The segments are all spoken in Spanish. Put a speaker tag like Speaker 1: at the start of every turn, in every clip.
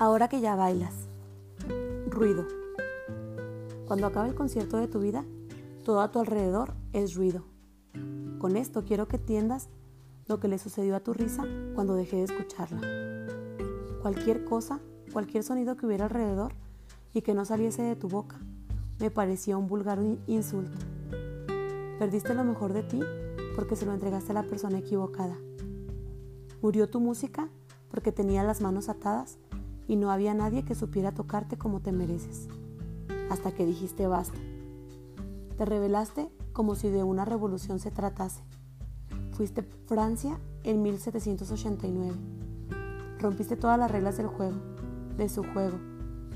Speaker 1: Ahora que ya bailas. Ruido. Cuando acabe el concierto de tu vida, todo a tu alrededor es ruido. Con esto quiero que entiendas lo que le sucedió a tu risa cuando dejé de escucharla. Cualquier cosa, cualquier sonido que hubiera alrededor y que no saliese de tu boca, me parecía un vulgar insulto. Perdiste lo mejor de ti porque se lo entregaste a la persona equivocada. Murió tu música porque tenía las manos atadas y no había nadie que supiera tocarte como te mereces. Hasta que dijiste basta. Te revelaste como si de una revolución se tratase. Fuiste Francia en 1789. Rompiste todas las reglas del juego, de su juego,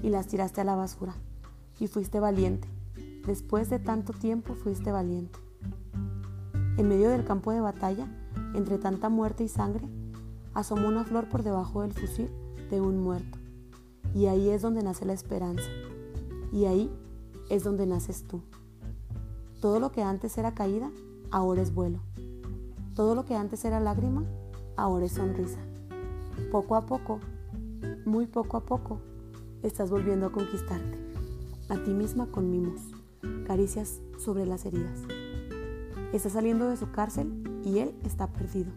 Speaker 1: y las tiraste a la basura. Y fuiste valiente. Después de tanto tiempo fuiste valiente. En medio del campo de batalla, entre tanta muerte y sangre, asomó una flor por debajo del fusil de un muerto. Y ahí es donde nace la esperanza. Y ahí es donde naces tú. Todo lo que antes era caída, ahora es vuelo. Todo lo que antes era lágrima, ahora es sonrisa. Poco a poco, muy poco a poco, estás volviendo a conquistarte. A ti misma con mimos, caricias sobre las heridas. Estás saliendo de su cárcel y él está perdido.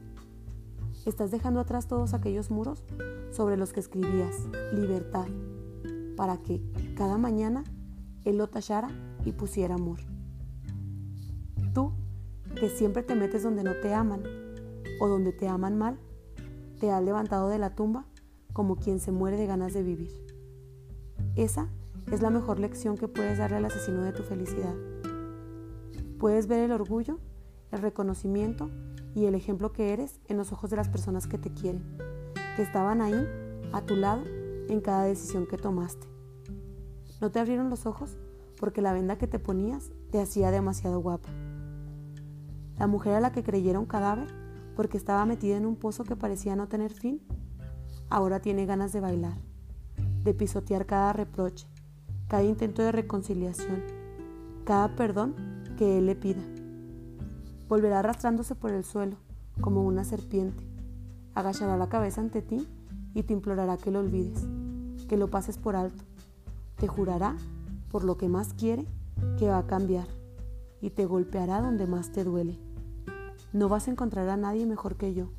Speaker 1: Estás dejando atrás todos aquellos muros sobre los que escribías libertad para que cada mañana él lo tallara y pusiera amor. Tú, que siempre te metes donde no te aman o donde te aman mal, te has levantado de la tumba como quien se muere de ganas de vivir. Esa es la mejor lección que puedes darle al asesino de tu felicidad. Puedes ver el orgullo, el reconocimiento y el ejemplo que eres en los ojos de las personas que te quieren, que estaban ahí, a tu lado, en cada decisión que tomaste. No te abrieron los ojos porque la venda que te ponías te hacía demasiado guapa. La mujer a la que creyeron cadáver porque estaba metida en un pozo que parecía no tener fin, ahora tiene ganas de bailar, de pisotear cada reproche, cada intento de reconciliación, cada perdón que él le pida. Volverá arrastrándose por el suelo, como una serpiente. Agachará la cabeza ante ti y te implorará que lo olvides, que lo pases por alto. Te jurará, por lo que más quiere, que va a cambiar y te golpeará donde más te duele. No vas a encontrar a nadie mejor que yo.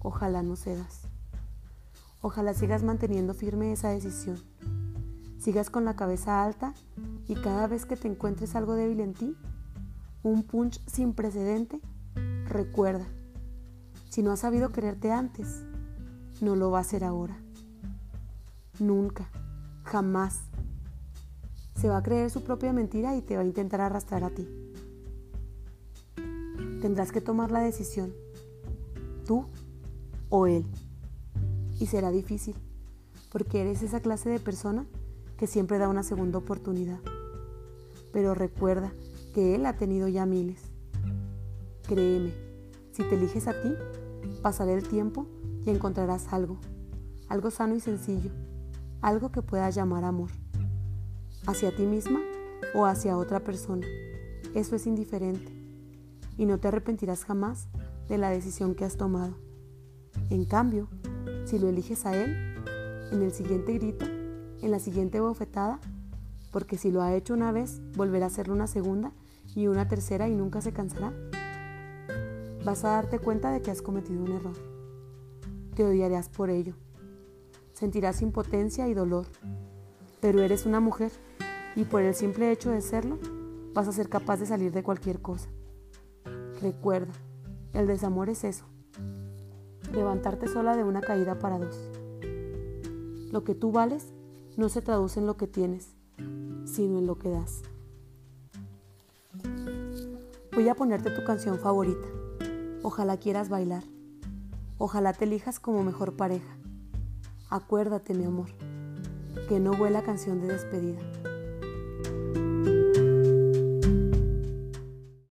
Speaker 1: Ojalá no cedas. Ojalá sigas manteniendo firme esa decisión. Sigas con la cabeza alta y cada vez que te encuentres algo débil en ti, un punch sin precedente, recuerda, si no has sabido quererte antes, no lo va a hacer ahora. Nunca, jamás. Se va a creer su propia mentira y te va a intentar arrastrar a ti. Tendrás que tomar la decisión, tú o él. Y será difícil, porque eres esa clase de persona que siempre da una segunda oportunidad. Pero recuerda que Él ha tenido ya miles. Créeme, si te eliges a ti, pasará el tiempo y encontrarás algo, algo sano y sencillo, algo que puedas llamar amor, hacia ti misma o hacia otra persona. Eso es indiferente y no te arrepentirás jamás de la decisión que has tomado. En cambio, si lo eliges a Él, en el siguiente grito, en la siguiente bofetada, porque si lo ha hecho una vez, volverá a hacerlo una segunda y una tercera y nunca se cansará, vas a darte cuenta de que has cometido un error. Te odiarás por ello. Sentirás impotencia y dolor. Pero eres una mujer y por el simple hecho de serlo, vas a ser capaz de salir de cualquier cosa. Recuerda, el desamor es eso. Levantarte sola de una caída para dos. Lo que tú vales no se traduce en lo que tienes, sino en lo que das. Voy a ponerte tu canción favorita. Ojalá quieras bailar. Ojalá te elijas como mejor pareja. Acuérdate, mi amor, que no vuela canción de despedida.